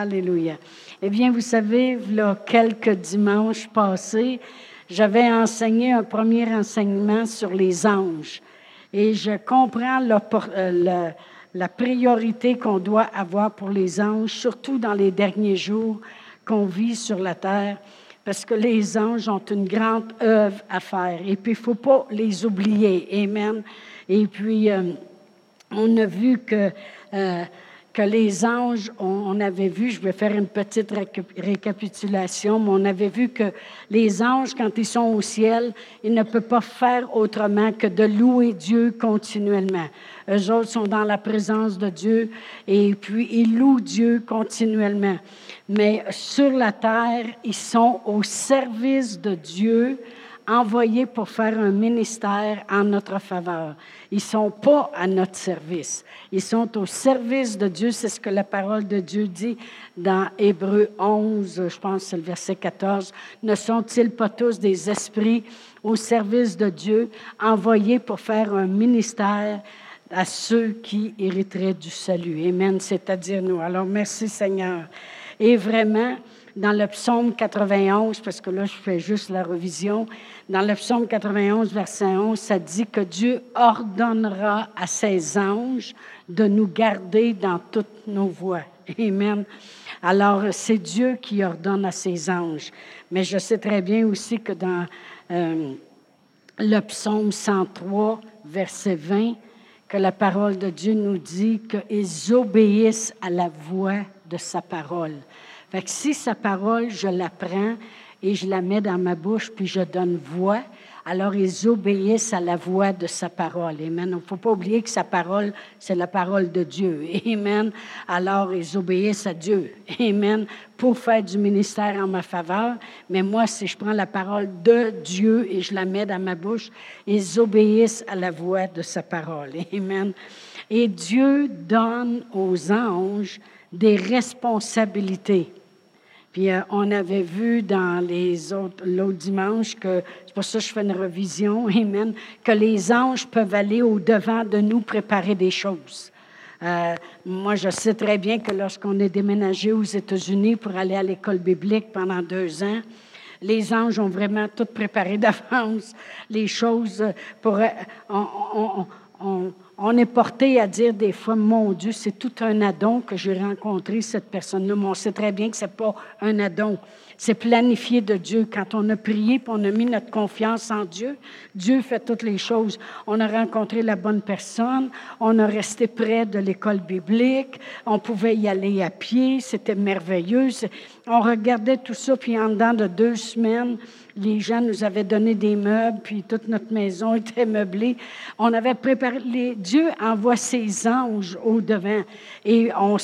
Alléluia. Eh bien, vous savez, là, quelques dimanches passés, j'avais enseigné un premier enseignement sur les anges. Et je comprends euh, la priorité qu'on doit avoir pour les anges, surtout dans les derniers jours qu'on vit sur la terre, parce que les anges ont une grande œuvre à faire. Et puis, il ne faut pas les oublier. Amen. Et puis, euh, on a vu que... Euh, que les anges, on, avait vu, je vais faire une petite récapitulation, mais on avait vu que les anges, quand ils sont au ciel, ils ne peuvent pas faire autrement que de louer Dieu continuellement. Eux autres sont dans la présence de Dieu et puis ils louent Dieu continuellement. Mais sur la terre, ils sont au service de Dieu envoyés pour faire un ministère en notre faveur. Ils ne sont pas à notre service. Ils sont au service de Dieu. C'est ce que la parole de Dieu dit dans Hébreu 11, je pense c'est le verset 14. Ne sont-ils pas tous des esprits au service de Dieu, envoyés pour faire un ministère à ceux qui hériteraient du salut? Amen, c'est-à-dire nous. Alors merci Seigneur. Et vraiment, dans le psaume 91, parce que là, je fais juste la revision, dans le psaume 91, verset 11, ça dit que Dieu ordonnera à ses anges de nous garder dans toutes nos voies. Amen. Alors, c'est Dieu qui ordonne à ses anges. Mais je sais très bien aussi que dans euh, le psaume 103, verset 20, que la parole de Dieu nous dit qu'ils obéissent à la voix de sa parole. Fait que si sa parole, je la prends et je la mets dans ma bouche, puis je donne voix, alors ils obéissent à la voix de sa parole. Amen. Il ne faut pas oublier que sa parole, c'est la parole de Dieu. Amen. Alors ils obéissent à Dieu. Amen. Pour faire du ministère en ma faveur. Mais moi, si je prends la parole de Dieu et je la mets dans ma bouche, ils obéissent à la voix de sa parole. Amen. Et Dieu donne aux anges des responsabilités. Puis euh, on avait vu dans les autres, l'autre dimanche que, c'est pour ça que je fais une revision, Amen, que les anges peuvent aller au-devant de nous préparer des choses. Euh, moi, je sais très bien que lorsqu'on est déménagé aux États-Unis pour aller à l'école biblique pendant deux ans, les anges ont vraiment tout préparé d'avance, les choses pour... Euh, on, on, on est porté à dire des fois, mon Dieu, c'est tout un addon que j'ai rencontré cette personne-là. Mais on sait très bien que ce n'est pas un addon. C'est planifié de Dieu. Quand on a prié, puis on a mis notre confiance en Dieu, Dieu fait toutes les choses. On a rencontré la bonne personne, on a resté près de l'école biblique, on pouvait y aller à pied, c'était merveilleux. On regardait tout ça, puis en dedans de deux semaines, les gens nous avaient donné des meubles, puis toute notre maison était meublée. On avait préparé. Dieu envoie ses anges au-devant. Et on,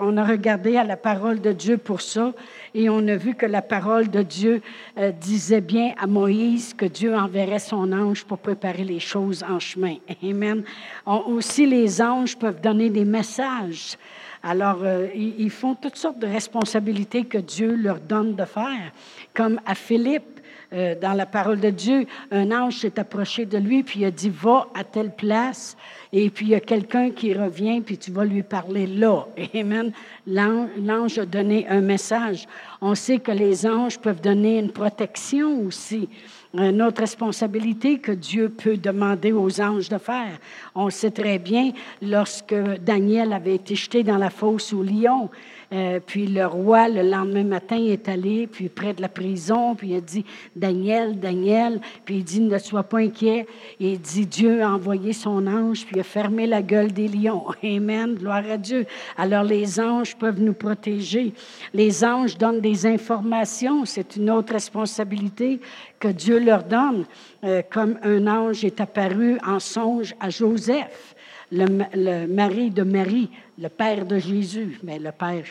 on a regardé à la parole de Dieu pour ça. Et on a vu que la parole de Dieu euh, disait bien à Moïse que Dieu enverrait son ange pour préparer les choses en chemin. Amen. aussi, les anges peuvent donner des messages. Alors, euh, ils font toutes sortes de responsabilités que Dieu leur donne de faire, comme à Philippe. Euh, dans la parole de Dieu, un ange s'est approché de lui, puis il a dit, va à telle place, et puis il y a quelqu'un qui revient, puis tu vas lui parler là. Amen. L'ange a donné un message. On sait que les anges peuvent donner une protection aussi une autre responsabilité que Dieu peut demander aux anges de faire. On sait très bien, lorsque Daniel avait été jeté dans la fosse au lion, euh, puis le roi, le lendemain matin, est allé, puis près de la prison, puis il a dit, Daniel, Daniel, puis il dit, ne sois pas inquiet. Et il dit, Dieu a envoyé son ange, puis il a fermé la gueule des lions. Amen, gloire à Dieu. Alors les anges peuvent nous protéger. Les anges donnent des informations, c'est une autre responsabilité que Dieu leur donne, euh, comme un ange est apparu en songe à Joseph, le, mari de Marie, le père de Jésus, mais le père,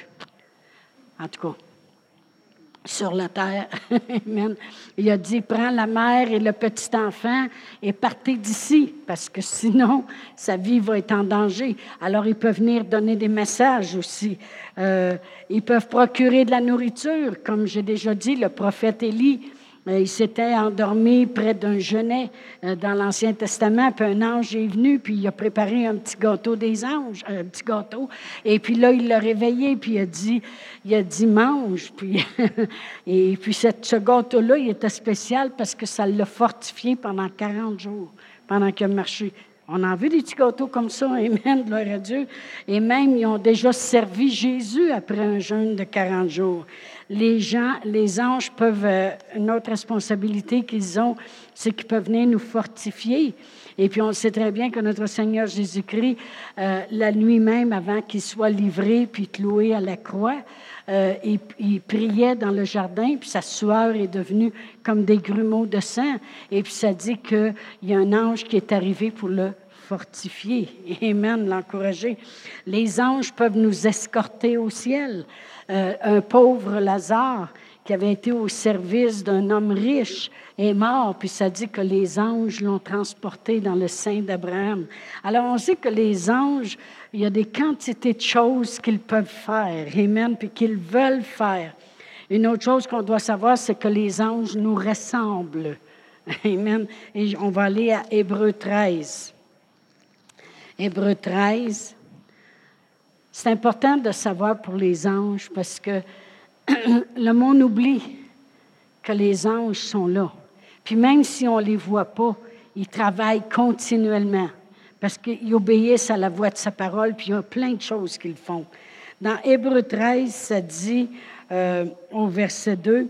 en tout cas, sur la terre. Il a dit, prends la mère et le petit enfant et partez d'ici, parce que sinon, sa vie va être en danger. Alors, ils peuvent venir donner des messages aussi. Euh, ils peuvent procurer de la nourriture, comme j'ai déjà dit, le prophète Élie il s'était endormi près d'un genet euh, dans l'Ancien Testament, puis un ange est venu, puis il a préparé un petit gâteau des anges, un petit gâteau. Et puis là, il l'a réveillé, puis il a dit, il a dit mange. Puis, et puis ce gâteau-là, il était spécial parce que ça l'a fortifié pendant 40 jours, pendant qu'il a marché. On a vu des petits gâteaux comme ça, Amen, gloire à Dieu. Et même, ils ont déjà servi Jésus après un jeûne de 40 jours les gens, les anges peuvent, euh, une autre responsabilité qu'ils ont, c'est qu'ils peuvent venir nous fortifier. Et puis on sait très bien que notre Seigneur Jésus-Christ, euh, la nuit même, avant qu'il soit livré puis cloué à la croix, euh, il, priait dans le jardin, puis sa sueur est devenue comme des grumeaux de sang. Et puis ça dit qu'il y a un ange qui est arrivé pour le fortifier. Amen, l'encourager. Les anges peuvent nous escorter au ciel. Euh, un pauvre Lazare qui avait été au service d'un homme riche est mort, puis ça dit que les anges l'ont transporté dans le sein d'Abraham. Alors on sait que les anges, il y a des quantités de choses qu'ils peuvent faire, amen, puis qu'ils veulent faire. Une autre chose qu'on doit savoir, c'est que les anges nous ressemblent. Amen. Et on va aller à Hébreu 13. Hébreu 13. C'est important de savoir pour les anges parce que le monde oublie que les anges sont là. Puis même si on ne les voit pas, ils travaillent continuellement parce qu'ils obéissent à la voix de sa parole, puis il y a plein de choses qu'ils font. Dans Hébreu 13, ça dit, euh, au verset 2,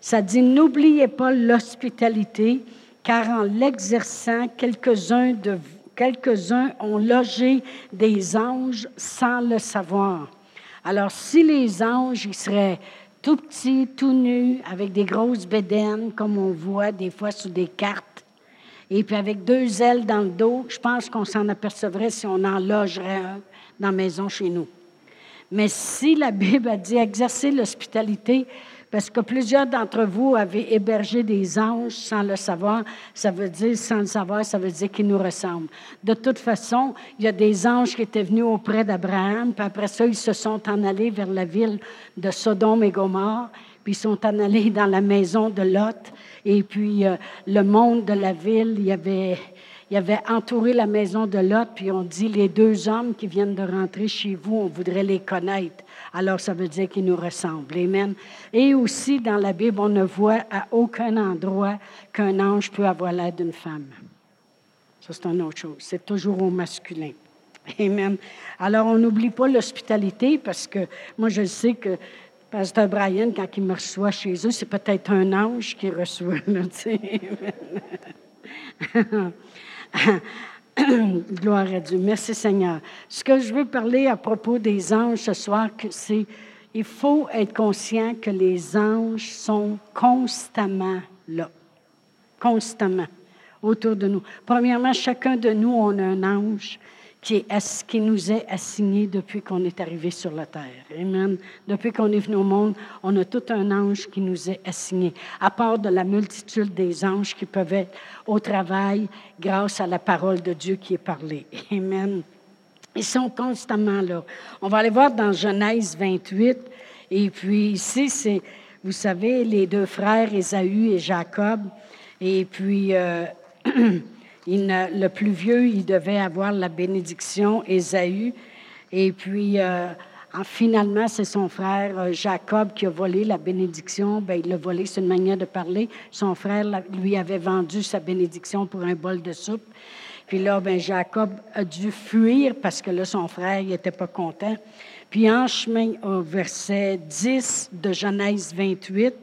ça dit, N'oubliez pas l'hospitalité, car en l'exerçant, quelques-uns de vous quelques-uns ont logé des anges sans le savoir. Alors, si les anges, ils seraient tout petits, tout nus, avec des grosses bédaines, comme on voit des fois sur des cartes, et puis avec deux ailes dans le dos, je pense qu'on s'en apercevrait si on en logerait un dans la maison chez nous. Mais si la Bible a dit exercer l'hospitalité, parce que plusieurs d'entre vous avaient hébergé des anges sans le savoir. Ça veut dire, sans le savoir, ça veut dire qu'ils nous ressemblent. De toute façon, il y a des anges qui étaient venus auprès d'Abraham, puis après ça, ils se sont en allés vers la ville de Sodome et Gomorre, puis ils sont en allés dans la maison de Lot. Et puis, euh, le monde de la ville, il y avait il avait entouré la maison de Lot, puis on dit les deux hommes qui viennent de rentrer chez vous, on voudrait les connaître. Alors ça veut dire qu'ils nous ressemblent. Amen. Et aussi dans la Bible, on ne voit à aucun endroit qu'un ange peut avoir l'air d'une femme. Ça, c'est une autre chose. C'est toujours au masculin. Amen. Alors, on n'oublie pas l'hospitalité parce que moi, je sais que Pasteur Brian, quand il me reçoit chez eux, c'est peut-être un ange qui reçoit. Gloire à Dieu. Merci Seigneur. Ce que je veux parler à propos des anges ce soir, c'est il faut être conscient que les anges sont constamment là. Constamment autour de nous. Premièrement, chacun de nous, on a un ange qui, est, qui nous est assigné depuis qu'on est arrivé sur la terre. Amen. Depuis qu'on est venu au monde, on a tout un ange qui nous est assigné, à part de la multitude des anges qui peuvent être au travail grâce à la parole de Dieu qui est parlée. Amen. Ils sont constamment là. On va aller voir dans Genèse 28. Et puis ici, c'est, vous savez, les deux frères, Ésaü et Jacob. Et puis, euh, le plus vieux, il devait avoir la bénédiction, Ésaü. Et puis, euh, finalement, c'est son frère euh, Jacob qui a volé la bénédiction. Bien, il l'a volé, c'est une manière de parler. Son frère lui avait vendu sa bénédiction pour un bol de soupe. Puis là, ben, Jacob a dû fuir parce que là, son frère n'était pas content. Puis en chemin, au verset 10 de Genèse 28,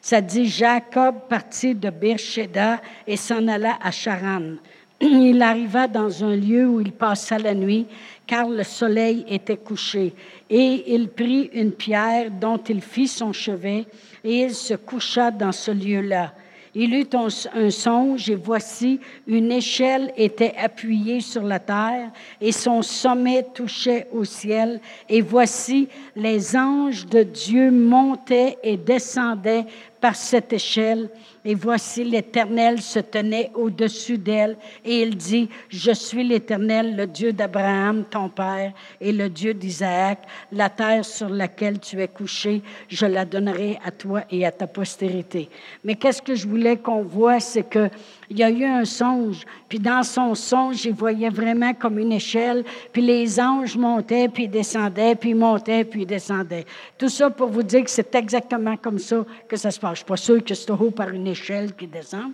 ça dit Jacob partit de Beersheba et s'en alla à Charan. Il arriva dans un lieu où il passa la nuit, car le soleil était couché. Et il prit une pierre dont il fit son chevet, et il se coucha dans ce lieu-là. Il eut un, songe, et voici, une échelle était appuyée sur la terre, et son sommet touchait au ciel. Et voici, les anges de Dieu montaient et descendaient par cette échelle. Et voici l'Éternel se tenait au-dessus d'elle. Et il dit, je suis l'Éternel, le Dieu d'Abraham, ton père, et le Dieu d'Isaac. La terre sur laquelle tu es couché, je la donnerai à toi et à ta postérité. Mais qu'est-ce que je voulais qu'on voit, c'est que il y a eu un songe, puis dans son songe, il voyait vraiment comme une échelle, puis les anges montaient, puis descendaient, puis montaient, puis descendaient. Tout ça pour vous dire que c'est exactement comme ça que ça se passe. Je suis pas sûr que c'est haut par une échelle qui descend,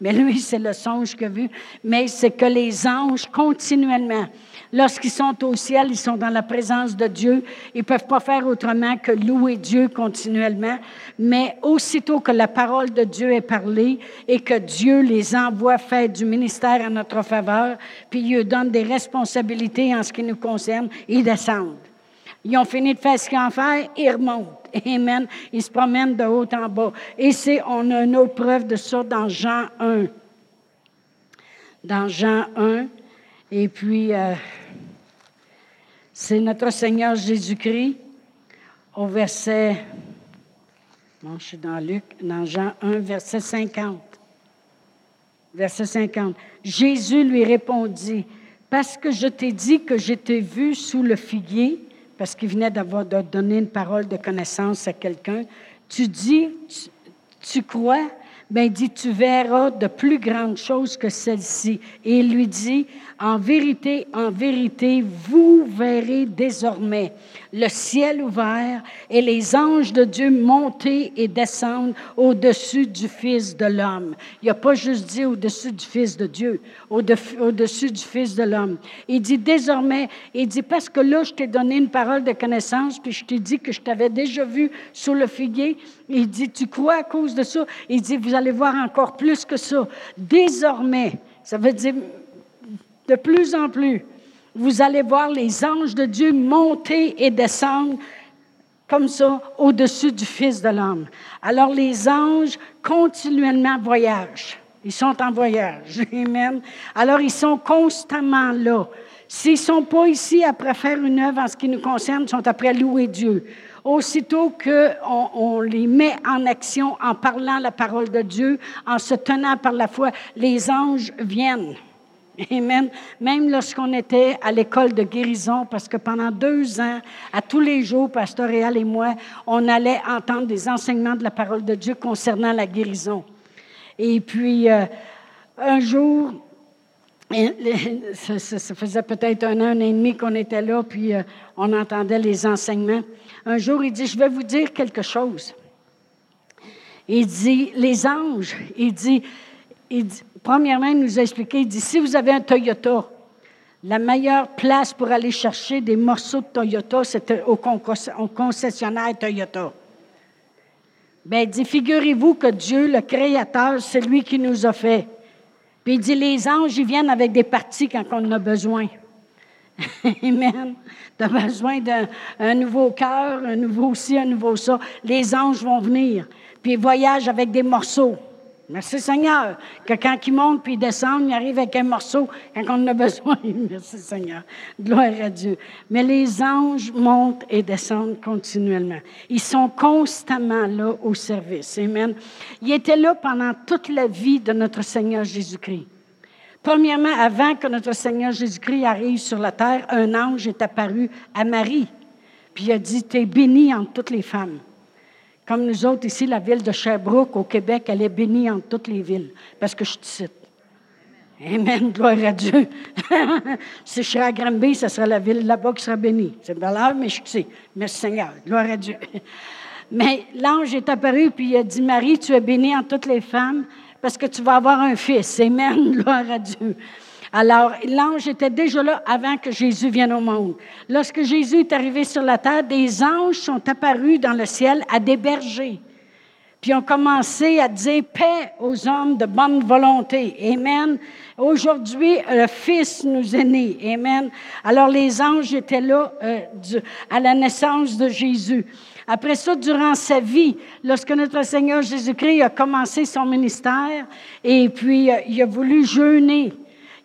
mais lui, c'est le songe qu'il a vu. Mais c'est que les anges, continuellement, lorsqu'ils sont au ciel, ils sont dans la présence de Dieu. Ils ne peuvent pas faire autrement que louer Dieu continuellement. Mais aussitôt que la parole de Dieu est parlée et que Dieu les envoie faire du ministère à notre faveur, puis il donne des responsabilités en ce qui nous concerne, ils descendent. Ils ont fini de faire ce qu'ils ont à faire, ils remontent. Amen. Ils se promènent de haut en bas. Et on a une autre preuve de ça dans Jean 1. Dans Jean 1. Et puis, euh, c'est notre Seigneur Jésus-Christ au verset. Non, je suis dans Luc, dans Jean 1, verset 50. Verset 50. Jésus lui répondit Parce que je t'ai dit que j'étais vu sous le figuier, parce qu'il venait d'avoir de donner une parole de connaissance à quelqu'un. Tu dis, tu, crois, ben dit, tu verras de plus grandes choses que celles-ci. Et il lui dit, en vérité, en vérité, vous verrez désormais le ciel ouvert et les anges de Dieu monter et descendre au-dessus du Fils de l'homme. Il n'a pas juste dit au-dessus du Fils de Dieu, au-dessus du Fils de l'homme. Il dit désormais, il dit parce que là, je t'ai donné une parole de connaissance, puis je t'ai dit que je t'avais déjà vu sous le figuier. Il dit, tu crois à cause de ça? Il dit, vous allez voir encore plus que ça. Désormais, ça veut dire de plus en plus, vous allez voir les anges de Dieu monter et descendre comme ça au-dessus du Fils de l'homme. Alors les anges continuellement voyagent. Ils sont en voyage. Amen. Alors ils sont constamment là. S'ils ne sont pas ici après faire une œuvre en ce qui nous concerne, ils sont après louer Dieu. Aussitôt qu'on on les met en action en parlant la parole de Dieu, en se tenant par la foi, les anges viennent. Amen. Même lorsqu'on était à l'école de guérison, parce que pendant deux ans, à tous les jours, Pasteur Réal et moi, on allait entendre des enseignements de la parole de Dieu concernant la guérison. Et puis, euh, un jour, ça, faisait peut-être un an, un an et demi qu'on était là, puis euh, on entendait les enseignements. Un jour, il dit, je vais vous dire quelque chose. Il dit, les anges, il dit, il dit premièrement, il nous a expliqué, il dit, si vous avez un Toyota, la meilleure place pour aller chercher des morceaux de Toyota, c'était au, concessionnaire Toyota. Bien, il dit, figurez-vous que Dieu, le Créateur, c'est lui qui nous a fait. Puis il dit, les anges, ils viennent avec des parties quand on en a besoin. Amen. Tu as besoin d'un nouveau cœur, un nouveau ci, un nouveau ça. Les anges vont venir. Puis ils voyagent avec des morceaux. Merci Seigneur. Que quand ils montent puis ils descendent, ils arrivent avec un morceau quand on en a besoin. Merci Seigneur. Gloire à Dieu. Mais les anges montent et descendent continuellement. Ils sont constamment là au service. Amen. Ils étaient là pendant toute la vie de notre Seigneur Jésus-Christ. Premièrement, avant que notre Seigneur Jésus-Christ arrive sur la terre, un ange est apparu à Marie. Puis il a dit, tu es bénie entre toutes les femmes. Comme nous autres ici, la ville de Sherbrooke au Québec, elle est bénie entre toutes les villes, parce que je te cite. Amen, gloire à Dieu. si je serais à Granby, ce serait la ville là-bas qui serait bénie. C'est valable, mais je sais. Merci Seigneur, gloire à Dieu. Mais l'ange est apparu, puis il a dit, Marie, tu es bénie entre toutes les femmes, parce que tu vas avoir un fils. Amen, gloire à Dieu. Alors, l'ange était déjà là avant que Jésus vienne au monde. Lorsque Jésus est arrivé sur la terre, des anges sont apparus dans le ciel à des bergers. Puis ont commencé à dire paix aux hommes de bonne volonté. Amen. Aujourd'hui, le Fils nous est né. Amen. Alors les anges étaient là euh, à la naissance de Jésus. Après ça, durant sa vie, lorsque notre Seigneur Jésus-Christ a commencé son ministère, et puis euh, il a voulu jeûner,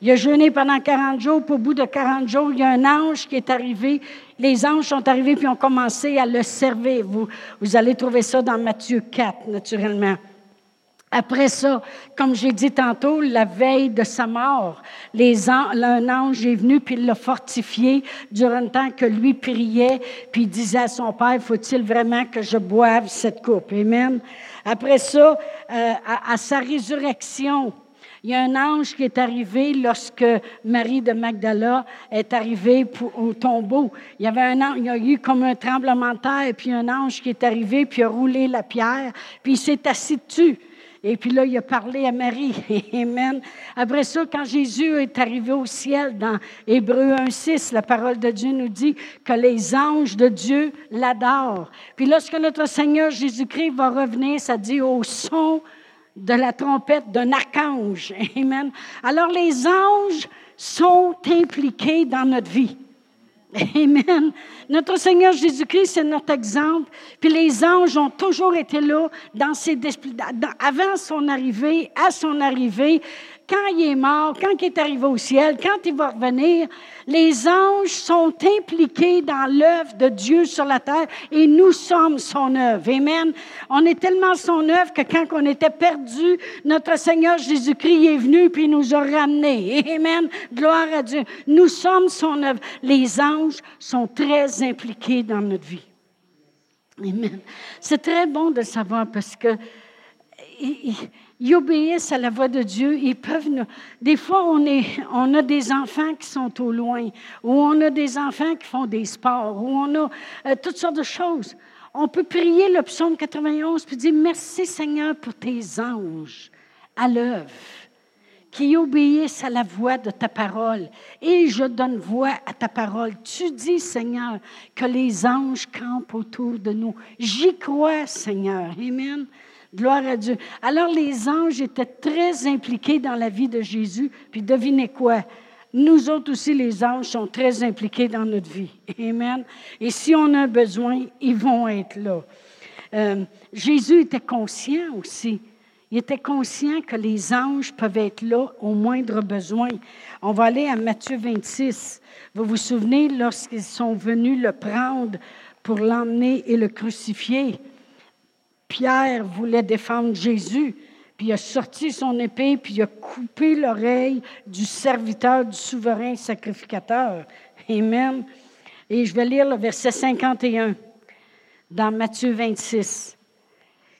Il a jeûné pendant 40 jours, puis au bout de 40 jours, il y a un ange qui est arrivé. Les anges sont arrivés puis ont commencé à le servir. Vous, vous allez trouver ça dans Matthieu 4, naturellement. Après ça, comme j'ai dit tantôt, la veille de sa mort, les un ange est venu puis il l'a fortifié durant le temps que lui priait, puis il disait à son père, faut-il vraiment que je boive cette coupe? Amen. Après ça, euh, à, sa résurrection, il y a un ange qui est arrivé lorsque Marie de Magdala est arrivée au tombeau. Il y avait un ange, il y a eu comme un tremblement de terre, puis un ange qui est arrivé, puis a roulé la pierre, puis il s'est assis dessus. Et puis là, il a parlé à Marie. Amen. Après ça, quand Jésus est arrivé au ciel, dans Hébreu 1.6, la parole de Dieu nous dit que les anges de Dieu l'adorent. Puis lorsque notre Seigneur Jésus-Christ va revenir, ça dit au son de la trompette d'un archange. Amen. Alors les anges sont impliqués dans notre vie. Amen. Notre Seigneur Jésus-Christ, c'est notre exemple. Puis les anges ont toujours été là avant son arrivée, à son arrivée quand il est mort, quand il est arrivé au ciel, quand il va revenir, les anges sont impliqués dans l'œuvre de Dieu sur la terre et nous sommes son œuvre. Amen. On est tellement son œuvre que quand on était perdu, notre Seigneur Jésus-Christ est venu puis nous a ramenés. Amen. Gloire à Dieu. Nous sommes son œuvre. Les anges sont très impliqués dans notre vie. Amen. C'est très bon de savoir parce que ils obéissent à la voix de Dieu. Ils peuvent Des fois, on, a des enfants qui sont au loin, ou on a des enfants qui font des sports, ou on a euh, toutes sortes de choses. On peut prier le psaume 91 puis dire Merci Seigneur pour tes anges à l'œuvre qui obéissent à la voix de ta parole. Et je donne voix à ta parole. Tu dis, Seigneur, que les anges campent autour de nous. J'y crois, Seigneur. Amen. Gloire à Dieu. Alors les anges étaient très impliqués dans la vie de Jésus. Puis devinez quoi? Nous autres aussi, les anges sont très impliqués dans notre vie. Amen. Et si on a besoin, ils vont être là. Euh, Jésus était conscient aussi. Il était conscient que les anges peuvent être là au moindre besoin. On va aller à Matthieu 26. Vous vous souvenez lorsqu'ils sont venus le prendre pour l'emmener et le crucifier. Pierre voulait défendre Jésus, puis a sorti son épée, puis a coupé l'oreille du serviteur du souverain sacrificateur. Amen. Et je vais lire le verset 51 dans Matthieu 26.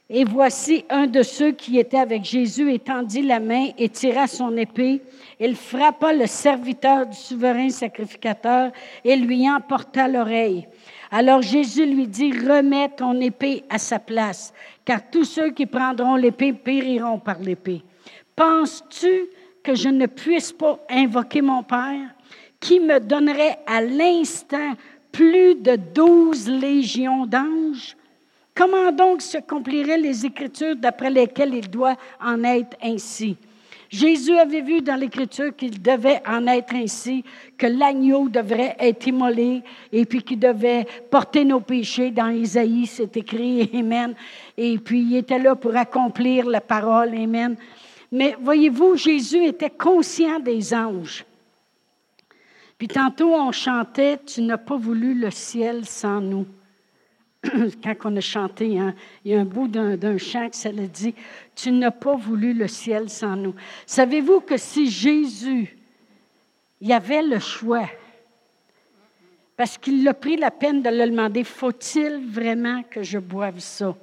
Et voici un de ceux qui étaient avec Jésus étendit la main et tira son épée. Il frappa le serviteur du souverain sacrificateur et lui emporta l'oreille. Alors Jésus lui dit, remets ton épée à sa place, car tous ceux qui prendront l'épée périront par l'épée. Penses-tu que je ne puisse pas invoquer mon Père, qui me donnerait à l'instant plus de douze légions d'anges? Comment donc s'accompliraient les Écritures d'après lesquelles il doit en être ainsi? Jésus avait vu dans l'Écriture qu'il devait en être ainsi, que l'agneau devrait être immolé et puis qu'il devait porter nos péchés. Dans Isaïe, c'est écrit, Amen. Et puis il était là pour accomplir la parole, Amen. Mais voyez-vous, Jésus était conscient des anges. Puis tantôt, on chantait, Tu n'as pas voulu le ciel sans nous. quand on a chanté, hein, il y a un bout d'un chant qui ça le dit, Tu n'as pas voulu le ciel sans nous. Savez-vous que si Jésus, y avait le choix, parce qu'il a pris la peine de le demander, faut-il vraiment que je boive ça?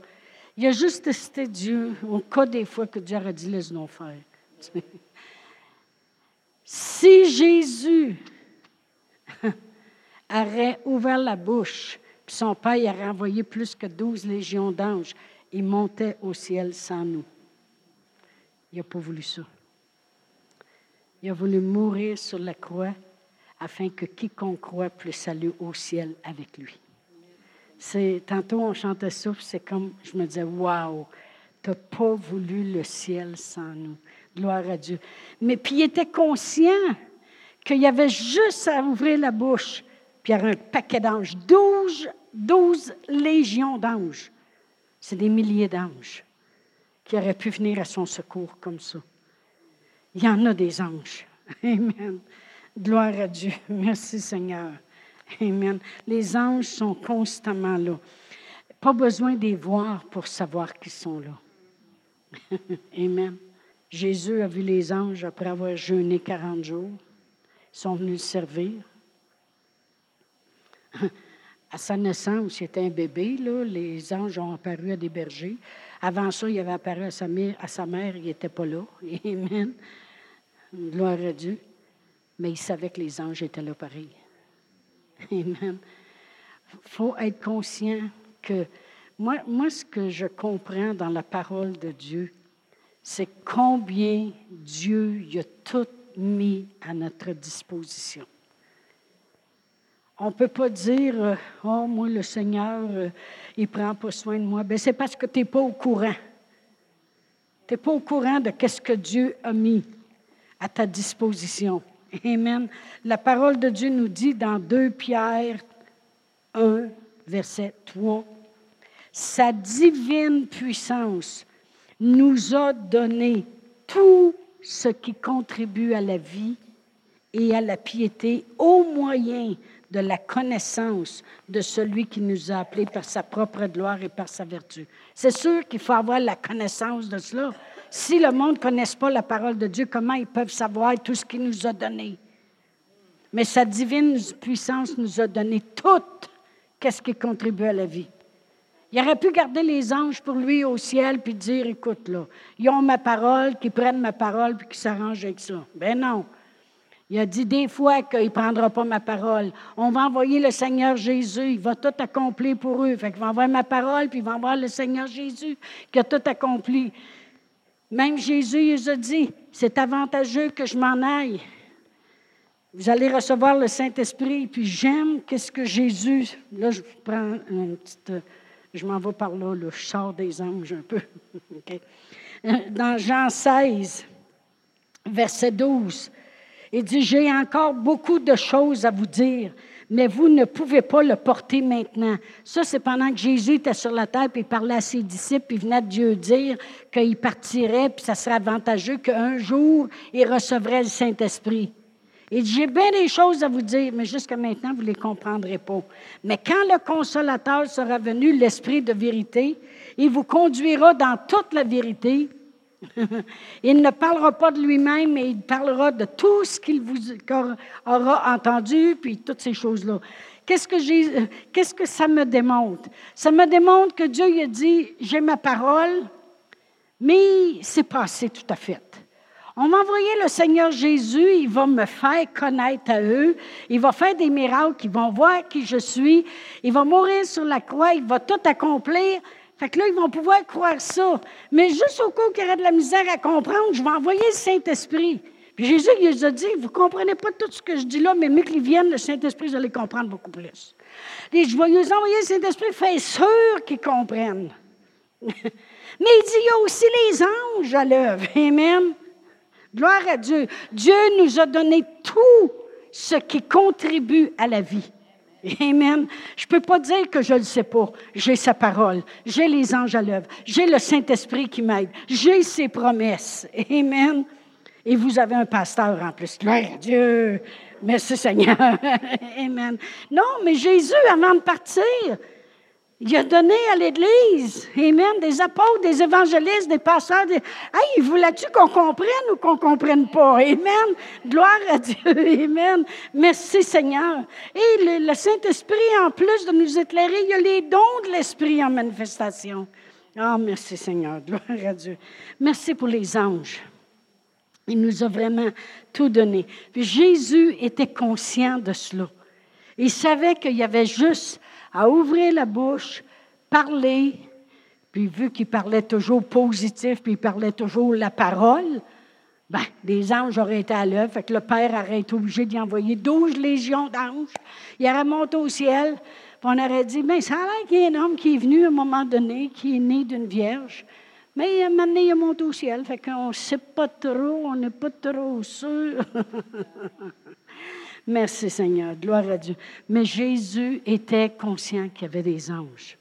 Il a juste testé Dieu, au cas des fois que Dieu aurait dit, laisse-nous faire. si Jésus aurait ouvert la bouche son père a envoyé plus que douze légions d'anges. Il montait au ciel sans nous. Il n'a pas voulu ça. Il a voulu mourir sur la croix afin que quiconque croit puisse aller au ciel avec lui. C'est, tantôt, on chantait ça, c'est comme, je me disais, waouh, tu n'as pas voulu le ciel sans nous. Gloire à Dieu. Mais puis il était conscient qu'il y avait juste à ouvrir la bouche, puis il un paquet d'anges. Douze 12 légions d'anges. C'est des milliers d'anges qui auraient pu venir à son secours comme ça. Il y en a des anges. Amen. Gloire à Dieu. Merci Seigneur. Amen. Les anges sont constamment là. Pas besoin de les voir pour savoir qu'ils sont là. Amen. Jésus a vu les anges après avoir jeûné 40 jours. Ils sont venus le servir. À sa naissance, il était un bébé, là. les anges ont apparu à des bergers. Avant ça, il avait apparu à sa mère, il n'était pas là. Amen. Gloire à Dieu. Mais il savait que les anges étaient là pareil. Amen. Il faut être conscient que moi, moi, ce que je comprends dans la parole de Dieu, c'est combien Dieu a tout mis à notre disposition. On ne peut pas dire, euh, oh, moi, le Seigneur, euh, il ne prend pas soin de moi. Ben, c'est parce que tu n'es pas au courant. Tu n'es pas au courant de ce que Dieu a mis à ta disposition. Amen. La parole de Dieu nous dit dans 2 Pierre 1, verset 3, Sa divine puissance nous a donné tout ce qui contribue à la vie et à la piété au moyen de la connaissance de celui qui nous a appelés par sa propre gloire et par sa vertu. C'est sûr qu'il faut avoir la connaissance de cela. Si le monde ne connaisse pas la parole de Dieu, comment ils peuvent savoir tout ce qu'il nous a donné? Mais sa divine puissance nous a donné tout ce qui contribue à la vie. Il aurait pu garder les anges pour lui au ciel puis dire, écoute, là, ils ont ma parole, qu'ils prennent ma parole puis qu'ils s'arrangent avec ça. Ben non. Il a dit des fois qu'il ne prendra pas ma parole. On va envoyer le Seigneur Jésus. Il va tout accomplir pour eux. Fait qu'il va envoyer ma parole, puis il va envoyer le Seigneur Jésus qui a tout accompli. Même Jésus, il a dit, c'est avantageux que je m'en aille. Vous allez recevoir le Saint-Esprit. Puis j'aime qu'est-ce que Jésus. Là, je prends une petite je m'en vais par là, le char des anges un peu. Dans Jean 16, verset 12, il dit, j'ai encore beaucoup de choses à vous dire, mais vous ne pouvez pas le porter maintenant. Ça, c'est pendant que Jésus était sur la terre, puis il parlait à ses disciples, puis il venait de Dieu dire qu'il partirait, puis ça serait avantageux qu'un jour, il recevrait le Saint-Esprit. Il dit, j'ai bien des choses à vous dire, mais jusqu'à maintenant, vous ne les comprendrez pas. Mais quand le consolateur sera venu, l'Esprit de vérité, il vous conduira dans toute la vérité. il ne parlera pas de lui-même, mais il parlera de tout ce qu'il vous aura entendu, puis toutes ces choses-là. Qu'est-ce que, qu'est-ce que ça me démontre? Ça me démontre que Dieu a dit, j'ai ma parole, mais c'est passé tout à fait. On m'a envoyé le Seigneur Jésus, il va me faire connaître à eux, il va faire des miracles, ils vont voir qui je suis, il va mourir sur la croix, il va tout accomplir. Fait que là, ils vont pouvoir croire ça. Mais juste au coup qu'il y aurait de la misère à comprendre, je vais envoyer le Saint-Esprit. Puis Jésus, il les a dit, vous ne comprenez pas tout ce que je dis là, mais mieux qu'ils viennent, le Saint-Esprit, vous allez comprendre beaucoup plus. Et je vais envoyer le Saint-Esprit, fait sûr qu'ils comprennent. mais il dit, il y a aussi les anges à l'œuvre. Amen. Gloire à Dieu. Dieu nous a donné tout ce qui contribue à la vie. Amen. Je ne peux pas dire que je ne le sais pas. J'ai sa parole. J'ai les anges à l'œuvre. J'ai le Saint-Esprit qui m'aide. J'ai ses promesses. Amen. Et vous avez un pasteur en plus. Gloire à Dieu. Merci Seigneur. Amen. Non, mais Jésus, avant de partir, il a donné à l'Église, Amen, des apôtres, des évangélistes, des pasteurs. Des... Hey, voulait-tu qu'on comprenne ou qu'on ne comprenne pas? Amen. Gloire à Dieu. Amen. Merci Seigneur. Et le, Saint-Esprit, en plus de nous éclairer, il a les dons de l'Esprit en manifestation. Ah, merci Seigneur. Gloire à Dieu. Merci pour les anges. Il nous a vraiment tout donné. Puis Jésus était conscient de cela. Il savait qu'il y avait juste à ouvrir la bouche, parler, puis vu qu'il parlait toujours positif, puis il parlait toujours la parole, ben, des anges auraient été à l'œuvre. Fait que le Père aurait été obligé d'y envoyer 12 légions d'anges. Il aurait monté au ciel. Puis on aurait dit, mais ça a l'air qu'il y a un homme qui est venu à un moment donné, qui est né d'une vierge. Mais donné, il est monté au ciel. Fait qu'on ne sait pas trop, on n'est pas trop sûr. Merci Seigneur, gloire à Dieu. Mais Jésus était conscient qu'il y avait des anges.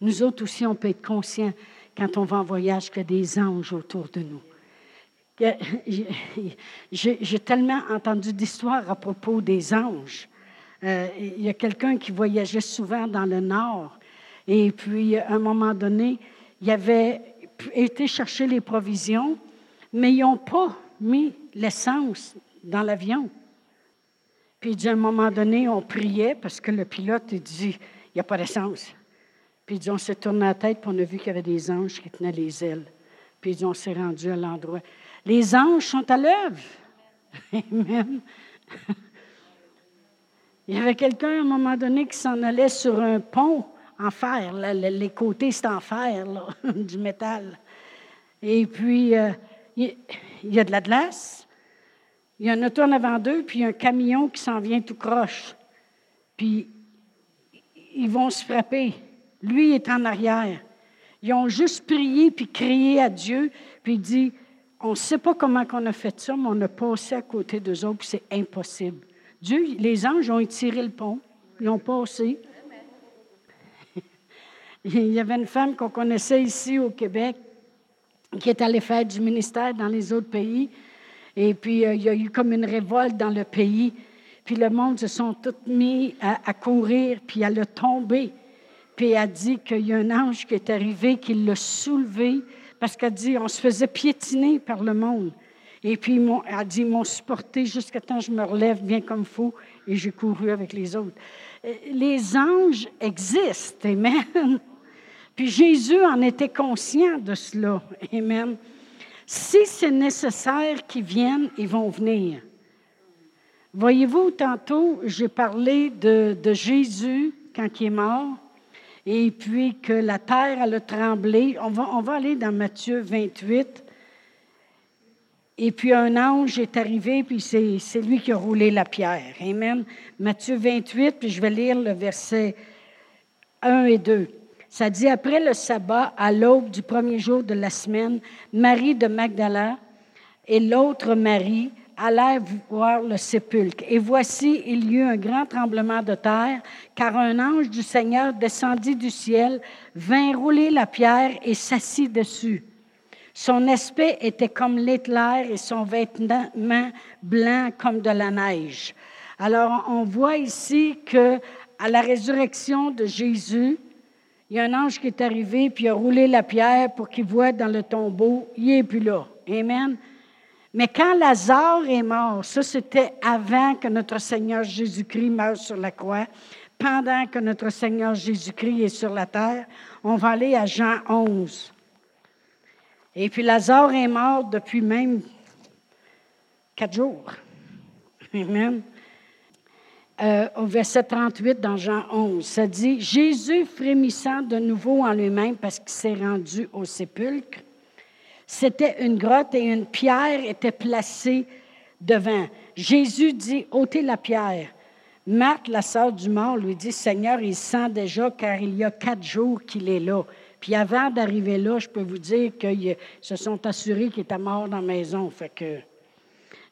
Nous autres aussi, on peut être conscients quand on va en voyage qu'il y a des anges autour de nous. J'ai tellement entendu d'histoires à propos des anges. Euh, il y a quelqu'un qui voyageait souvent dans le nord. Et puis, à un moment donné, il avait été chercher les provisions, mais ils n'ont pas mis l'essence dans l'avion. Puis, à un moment donné, on priait parce que le pilote dit il n'y a pas d'essence. Puis, il dit on s'est tourné la tête, puis on a vu qu'il y avait des anges qui tenaient les ailes. Puis, on s'est rendu à l'endroit. Les anges sont à l'œuvre. Amen. Il y avait quelqu'un à un moment donné qui s'en allait sur un pont en fer. les côtés, c'est en fer, du métal. Et puis, euh, il y a de la glace. Il y a un auto en avant d'eux, puis un camion qui s'en vient tout croche. Puis, ils vont se frapper. Lui est en arrière. Ils ont juste prié puis crié à Dieu, puis dit On ne sait pas comment on a fait ça, mais on a passé à côté d'eux autres, puis c'est impossible. Dieu, les anges ont étiré le pont. Ils ont passé. Il y avait une femme qu'on connaissait ici au Québec qui est allée faire du ministère dans les autres pays. Et puis, euh, il y a eu comme une révolte dans le pays. Puis le monde se sont tous mis à, courir, puis elle a tombé. Puis elle a dit qu'il y a un ange qui est arrivé, qui l'a soulevé, parce qu'elle dit on se faisait piétiner par le monde. Et puis, elle a dit, ils m'ont supporté jusqu'à temps que je me relève bien comme faut, et j'ai couru avec les autres. Euh, les anges existent, Amen. Puis Jésus en était conscient de cela, Amen. Si c'est nécessaire qu'ils viennent, ils vont venir. Voyez-vous, tantôt, j'ai parlé de, Jésus quand il est mort, et puis que la terre a tremblé. On va, on va aller dans Matthieu 28. Et puis un ange est arrivé, puis c'est lui qui a roulé la pierre. Amen. Matthieu 28, puis je vais lire le verset 1 et 2. Ça dit, après le sabbat, à l'aube du premier jour de la semaine, Marie de Magdala et l'autre Marie allèrent voir le sépulcre. Et voici, il y eut un grand tremblement de terre, car un ange du Seigneur descendit du ciel, vint rouler la pierre et s'assit dessus. Son aspect était comme l'éclair et son vêtement blanc comme de la neige. Alors, on voit ici que à la résurrection de Jésus, il y a un ange qui est arrivé puis a roulé la pierre pour qu'il voit dans le tombeau. Il n'est plus là. Amen. Mais quand Lazare est mort, ça c'était avant que notre Seigneur Jésus-Christ meure sur la croix, pendant que notre Seigneur Jésus-Christ est sur la terre, on va aller à Jean 11. Et puis Lazare est mort depuis même quatre jours. Amen. Euh, au verset 38 dans Jean 11, ça dit, Jésus frémissant de nouveau en lui-même parce qu'il s'est rendu au sépulcre, c'était une grotte et une pierre était placée devant. Jésus dit, ôtez la pierre. Marthe, la sœur du mort, lui dit, Seigneur, il sent déjà car il y a quatre jours qu'il est là. Puis avant d'arriver là, je peux vous dire qu'ils se sont assurés qu'il était mort dans la maison. Fait que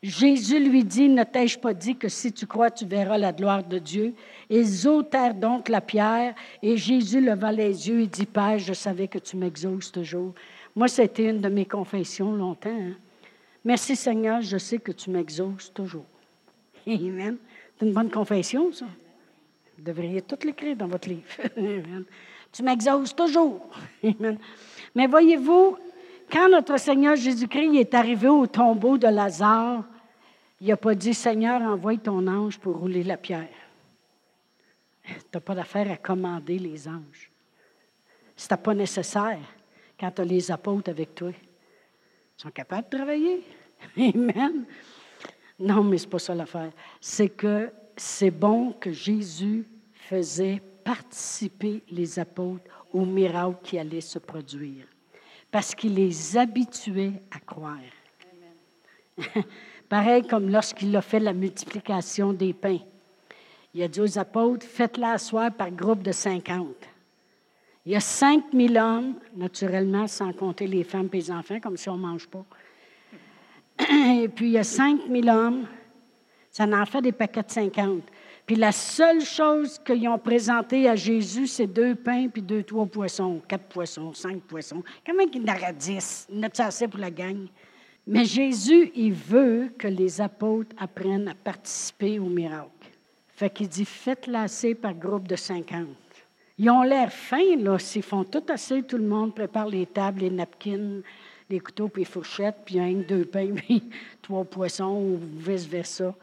Jésus lui dit, ne t'ai-je pas dit que si tu crois, tu verras la gloire de Dieu? Ils ôtèrent donc la pierre et Jésus leva les yeux et dit, Père, je savais que tu m'exauces toujours. Moi, c'était une de mes confessions longtemps. Hein. Merci Seigneur, je sais que tu m'exauces toujours. Amen. C'est une bonne confession, ça. Vous devriez tout l'écrire dans votre livre. Amen. Tu m'exauces toujours. Mais voyez-vous, quand notre Seigneur Jésus-Christ est arrivé au tombeau de Lazare, il n'a pas dit Seigneur, envoie ton ange pour rouler la pierre. Tu n'as pas d'affaire à commander les anges. Ce pas nécessaire quand tu as les apôtres avec toi. Ils sont capables de travailler. Amen. Non, mais ce n'est pas ça l'affaire. C'est que c'est bon que Jésus faisait participer les apôtres au miracle qui allait se produire, parce qu'il les habituait à croire. Pareil comme lorsqu'il a fait la multiplication des pains. Il a dit aux apôtres, faites-la asseoir par groupe de 50. Il y a 5000 hommes, naturellement, sans compter les femmes et les enfants, comme si on ne mange pas. Et puis, il y a 5000 hommes, ça en fait des paquets de 50. Puis la seule chose qu'ils ont présentée à Jésus, c'est deux pains puis deux, trois poissons, quatre poissons, cinq poissons. Comment qu'il en aura dix? Il en assez pour la gang? Mais Jésus, il veut que les apôtres apprennent à participer au miracle. Fait qu'il dit, faites lasser par groupe de 50. Ils ont l'air fins, là, s'ils font tout assez, tout le monde prépare les tables, les napkins, les couteaux, puis les fourchettes, puis un, deux pains, puis trois poissons, ou vice-versa.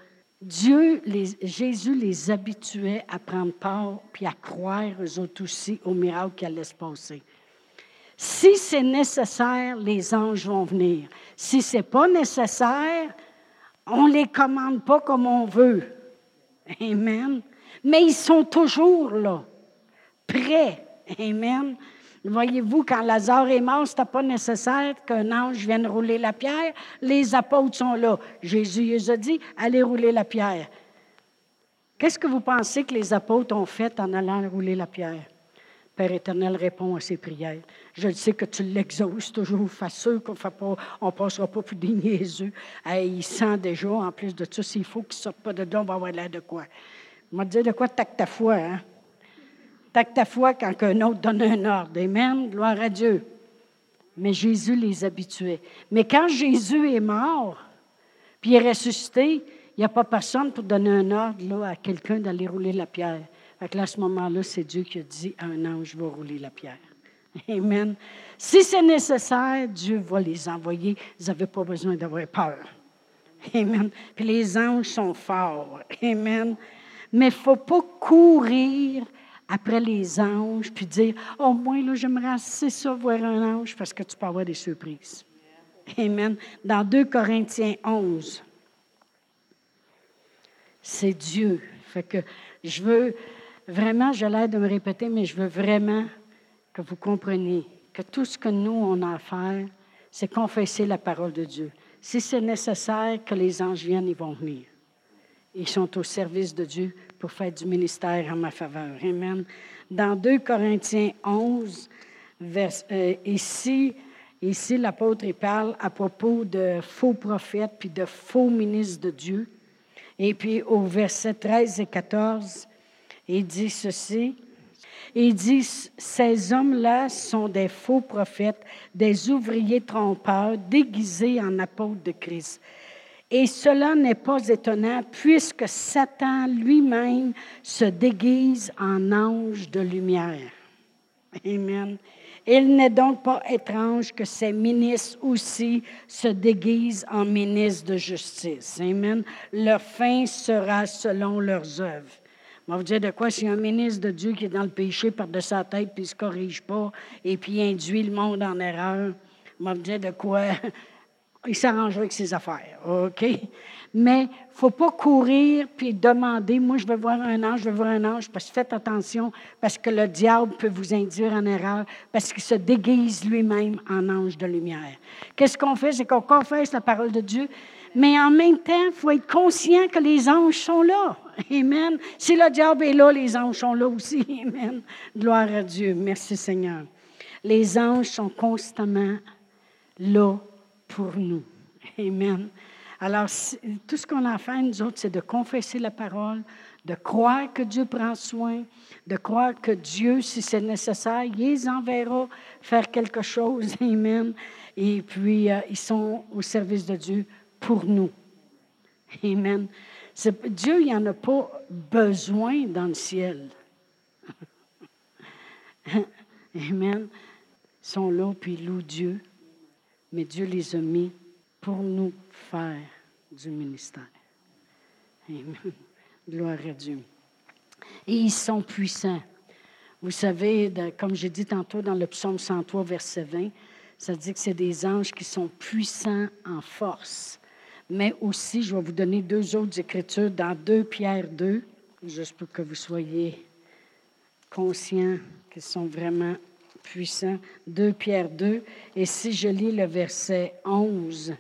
Dieu, Jésus les habituait à prendre part, puis à croire, eux autres aussi, au miracle qui allait se passer. Si c'est nécessaire, les anges vont venir. Si ce n'est pas nécessaire, on les commande pas comme on veut. Amen. Mais ils sont toujours là, prêts. Amen. Voyez-vous, quand Lazare est mort, ce n'était pas nécessaire qu'un ange vienne rouler la pierre. Les apôtres sont là. Jésus les a dit, allez rouler la pierre. Qu'est-ce que vous pensez que les apôtres ont fait en allant rouler la pierre? Père éternel répond à ses prières. Je sais que tu l'exauces toujours. Fais sûr qu'on ne passera pas pour des niaiseux. il sent déjà, en plus de tout, s'il faut qu'il ne sorte pas de là, on va avoir de quoi? Il m'a dit de quoi ta foi, hein? Tac ta foi quand un autre donne un ordre. Amen. Gloire à Dieu. Mais Jésus les habituait. Mais quand Jésus est mort, puis est ressuscité, il n'y a pas personne pour donner un ordre là, à quelqu'un d'aller rouler la pierre. Fait que là, à ce moment-là, c'est Dieu qui a dit à un ange, va rouler la pierre. Amen. Si c'est nécessaire, Dieu va les envoyer. Vous n'avez pas besoin d'avoir peur. Amen. Puis les anges sont forts. Amen. Mais il ne faut pas courir après les anges puis dire Au moins, là, j'aimerais assez ça voir un ange parce que tu peux avoir des surprises. Amen. Dans 2 Corinthiens 11, c'est Dieu. Fait que je veux vraiment, j'ai l'air de me répéter, mais je veux vraiment que vous compreniez que tout ce que nous, on a à faire, c'est confesser la parole de Dieu. Si c'est nécessaire que les anges viennent, ils vont venir. Ils sont au service de Dieu pour faire du ministère en ma faveur. Amen. Dans 2 Corinthiens 11, euh, ici, ici l'apôtre parle à propos de faux prophètes puis de faux ministres de Dieu. Et puis au verset 13 et 14, il dit ceci. Il dit, ces hommes-là sont des faux prophètes, des ouvriers trompeurs déguisés en apôtres de Christ. Et cela n'est pas étonnant puisque Satan lui-même se déguise en ange de lumière. Amen. Il n'est donc pas étrange que ces ministres aussi se déguisent en ministres de justice. Amen. Leur fin sera selon leurs œuvres. Je vais vous dire de quoi, si un ministre de Dieu qui est dans le péché par-de sa tête, puis ne se corrige pas, et puis induit le monde en erreur, je vais vous dire de quoi, il s'arrangera avec ses affaires, OK? Mais il ne faut pas courir puis demander, moi je veux voir un ange, je veux voir un ange, parce que faites attention, parce que le diable peut vous induire en erreur, parce qu'il se déguise lui-même en ange de lumière. Qu'est-ce qu'on fait? C'est qu'on confesse la parole de Dieu, mais en même temps, il faut être conscient que les anges sont là. Amen. Si le diable est là, les anges sont là aussi. Amen. Gloire à Dieu. Merci Seigneur. Les anges sont constamment là pour nous. Amen. Alors, tout ce qu'on a à faire, nous autres, c'est de confesser la parole, de croire que Dieu prend soin, de croire que Dieu, si c'est nécessaire, il les enverra faire quelque chose. Amen. Et puis, euh, ils sont au service de Dieu pour nous. Amen. Dieu, il n'y en a pas besoin dans le ciel. Amen. Ils sont là, puis ils louent Dieu. Mais Dieu les a mis pour nous faire du ministère. Amen. Gloire à Dieu. Et ils sont puissants. Vous savez, comme j'ai dit tantôt dans le psaume 103, verset 20, ça dit que c'est des anges qui sont puissants en force mais aussi, je vais vous donner deux autres écritures dans 2 Pierre 2, juste pour que vous soyez conscients qu'ils sont vraiment puissants. 2 Pierre 2, et si je lis le verset 11,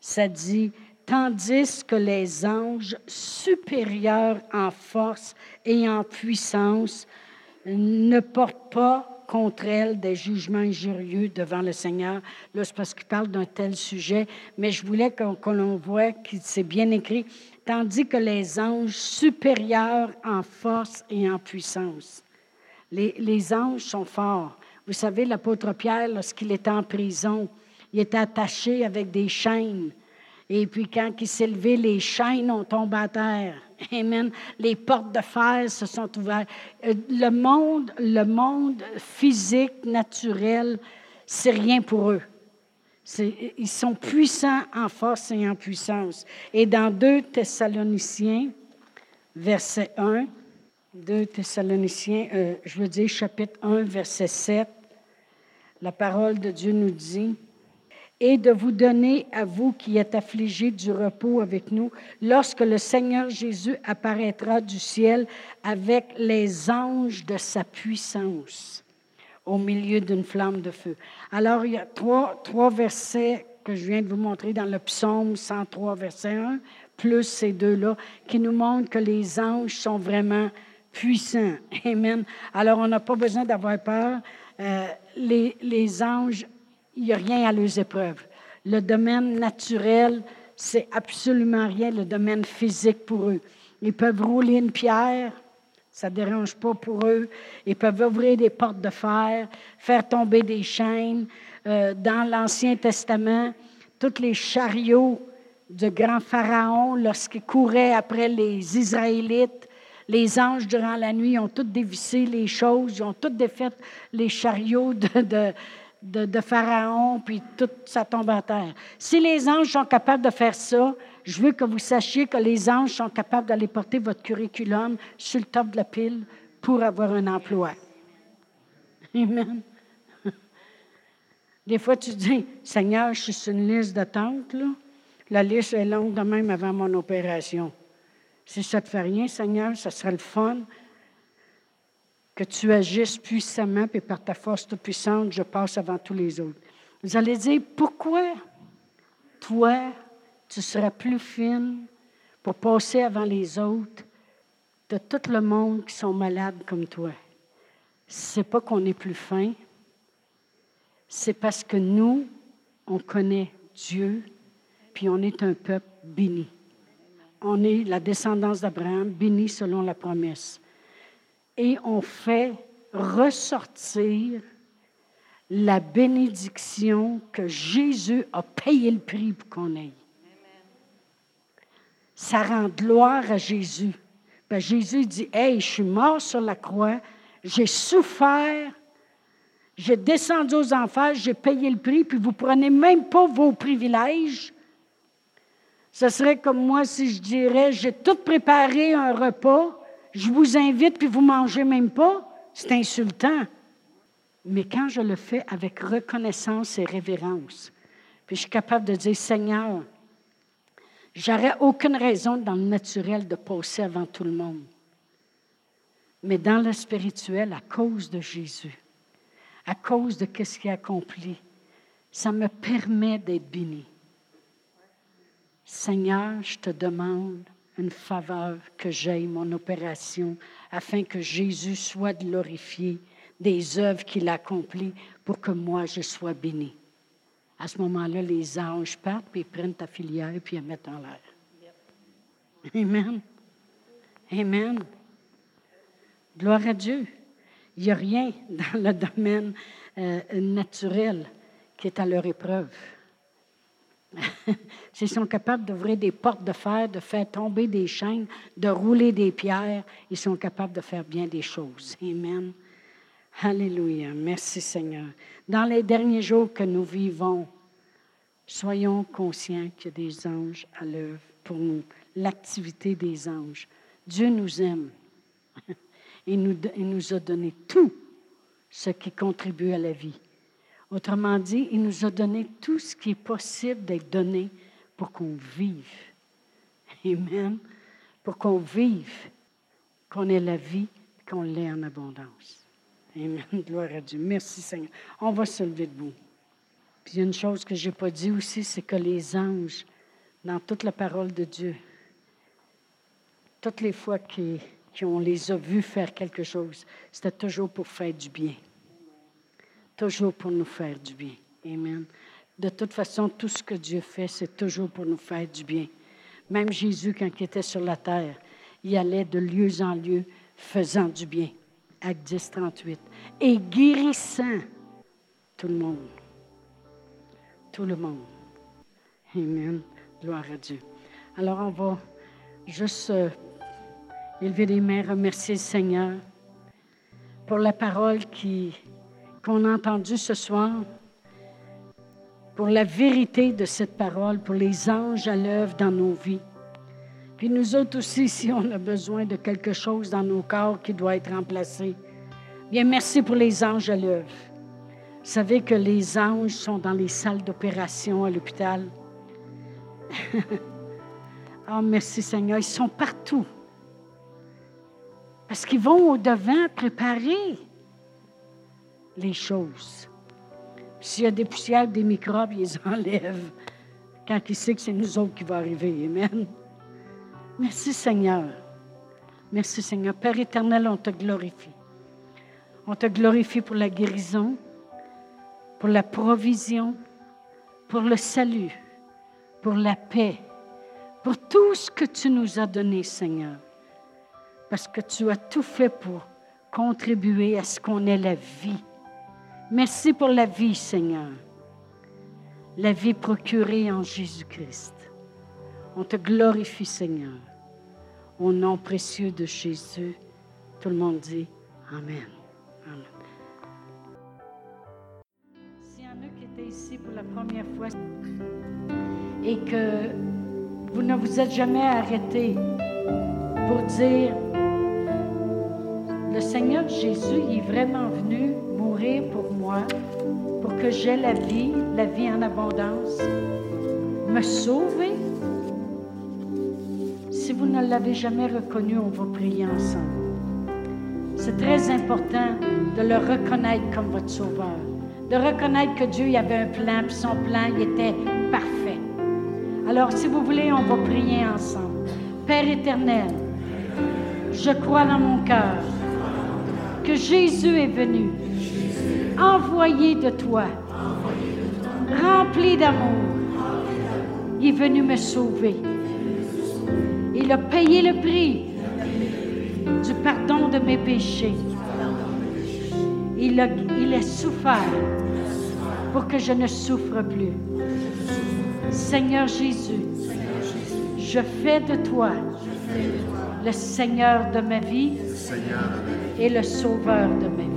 ça dit, tandis que les anges supérieurs en force et en puissance ne portent pas contre elle des jugements injurieux devant le Seigneur. Là, c'est parce qu'il parle d'un tel sujet, mais je voulais qu'on l'on voit que c'est bien écrit, tandis que les anges supérieurs en force et en puissance. Les, les anges sont forts. Vous savez, l'apôtre Pierre, lorsqu'il était en prison, il était attaché avec des chaînes. Et puis quand il s'est levé, les chaînes ont tombé à terre. Amen. Les portes de fer se sont ouvertes. Euh, le monde, le monde physique, naturel, c'est rien pour eux. Ils sont puissants en force et en puissance. Et dans 2 Thessaloniciens, verset 1, 2 Thessaloniciens, euh, je veux dire chapitre 1, verset 7, la parole de Dieu nous dit, et de vous donner à vous qui êtes affligés du repos avec nous, lorsque le Seigneur Jésus apparaîtra du ciel avec les anges de sa puissance au milieu d'une flamme de feu. Alors, il y a trois, trois versets que je viens de vous montrer dans le psaume 103, verset 1, plus ces deux-là, qui nous montrent que les anges sont vraiment puissants. Amen. Alors, on n'a pas besoin d'avoir peur. Euh, les, anges il n'y a rien à leurs épreuves. Le domaine naturel, c'est absolument rien, le domaine physique pour eux. Ils peuvent rouler une pierre, ça ne dérange pas pour eux. Ils peuvent ouvrir des portes de fer, faire tomber des chaînes. Euh, dans l'Ancien Testament, tous les chariots du grand Pharaon, lorsqu'il courait après les Israélites, les anges, durant la nuit, ont tous dévissé les choses, ils ont tous défait les chariots de de, Pharaon, puis tout ça tombe à terre. Si les anges sont capables de faire ça, je veux que vous sachiez que les anges sont capables d'aller porter votre curriculum sur le top de la pile pour avoir un emploi. Amen. Des fois, tu dis, Seigneur, je suis sur une liste d'attente, là. La liste est longue de même avant mon opération. Si ça ne te fait rien, Seigneur, ça serait le fun que tu agisses puissamment, puis par ta force toute puissante, je passe avant tous les autres. Vous allez dire, pourquoi toi, tu serais plus fine pour passer avant les autres de tout le monde qui sont malades comme toi? C'est pas qu'on est plus fin, c'est parce que nous, on connaît Dieu, puis on est un peuple béni. On est la descendance d'Abraham, béni selon la promesse et on fait ressortir la bénédiction que Jésus a payé le prix pour qu'on ait. Ça rend gloire à Jésus. Ben, Jésus dit, Hey, je suis mort sur la croix, j'ai souffert, j'ai descendu aux enfers, j'ai payé le prix, puis vous prenez même pas vos privilèges. Ce serait comme moi si je dirais, j'ai tout préparé un repas, je vous invite puis vous mangez même pas, c'est insultant. Mais quand je le fais avec reconnaissance et révérence, puis je suis capable de dire, Seigneur, j'aurais aucune raison dans le naturel de passer avant tout le monde. Mais dans le spirituel, à cause de Jésus, à cause de ce qu'il a accompli, ça me permet d'être béni. Seigneur, je te demande une faveur que j'aille mon opération afin que Jésus soit glorifié des œuvres qu'il a accomplies pour que moi je sois béni. À ce moment-là, les anges partent, puis ils prennent ta filière, puis ils la mettent en l'air. Amen. Amen. Gloire à Dieu. Il n'y a rien dans le domaine euh, naturel qui est à leur épreuve. S'ils sont capables d'ouvrir des portes de fer, de faire tomber des chaînes, de rouler des pierres, ils sont capables de faire bien des choses. Amen. Alléluia. Merci Seigneur. Dans les derniers jours que nous vivons, soyons conscients qu'il y a des anges à l'œuvre pour nous, l'activité des anges. Dieu nous aime. Il il nous a donné tout ce qui contribue à la vie. Autrement dit, il nous a donné tout ce qui est possible d'être donné pour qu'on vive. Amen. Pour qu'on vive, qu'on ait la vie, qu'on l'ait en abondance. Amen. Gloire à Dieu. Merci Seigneur. On va se lever debout. Puis une chose que je n'ai pas dit aussi, c'est que les anges, dans toute la parole de Dieu, toutes les fois qu'on les a vus faire quelque chose, c'était toujours pour faire du bien toujours pour nous faire du bien. Amen. De toute façon, tout ce que Dieu fait, c'est toujours pour nous faire du bien. Même Jésus, quand il était sur la terre, il allait de lieu en lieu faisant du bien. Acte 10, 38. Et guérissant tout le monde. tout le monde. Amen. Gloire à Dieu. Alors, on va juste euh, élever les mains, remercier le Seigneur pour la parole qu'on a entendue ce soir, pour la vérité de cette parole, pour les anges à l'œuvre dans nos vies. Puis nous autres aussi, si on a besoin de quelque chose dans nos corps qui doit être remplacé, bien merci pour les anges à l'œuvre. Vous savez que les anges sont dans les salles d'opération à l'hôpital. oh, merci Seigneur, ils sont partout. Parce qu'ils vont au-devant préparer les choses. S'il y a des poussières, des microbes, ils les enlèvent quand ils savent que c'est nous autres qui va arriver. Amen. Merci Seigneur. Merci Seigneur. Père éternel, on te glorifie. On te glorifie pour la guérison, pour la provision, pour le salut, pour la paix, pour tout ce que tu nous as donné, Seigneur. Parce que tu as tout fait pour contribuer à ce qu'on ait la vie. Merci pour la vie, Seigneur. La vie procurée en Jésus-Christ. On te glorifie, Seigneur. Au nom précieux de Jésus, tout le monde dit Amen. Amen. S'il y en a qui étaient ici pour la première fois et que vous ne vous êtes jamais arrêté pour dire le Seigneur Jésus est vraiment venu pour moi, pour que j'aie la vie, la vie en abondance, me sauver? Si vous ne l'avez jamais reconnu, on va prier ensemble. C'est très important de le reconnaître comme votre sauveur, de reconnaître que Dieu y avait un plan, puis son plan il était parfait. Alors, si vous voulez, on va prier ensemble. Père éternel, je crois dans mon cœur que Jésus est venu, envoyé de toi, rempli d'amour. Il est venu me sauver. Il a payé le prix du pardon de mes péchés. Il a, il a souffert pour que je ne souffre plus. Seigneur Jésus, je fais de toi le Seigneur de ma vie et le Sauveur de ma vie.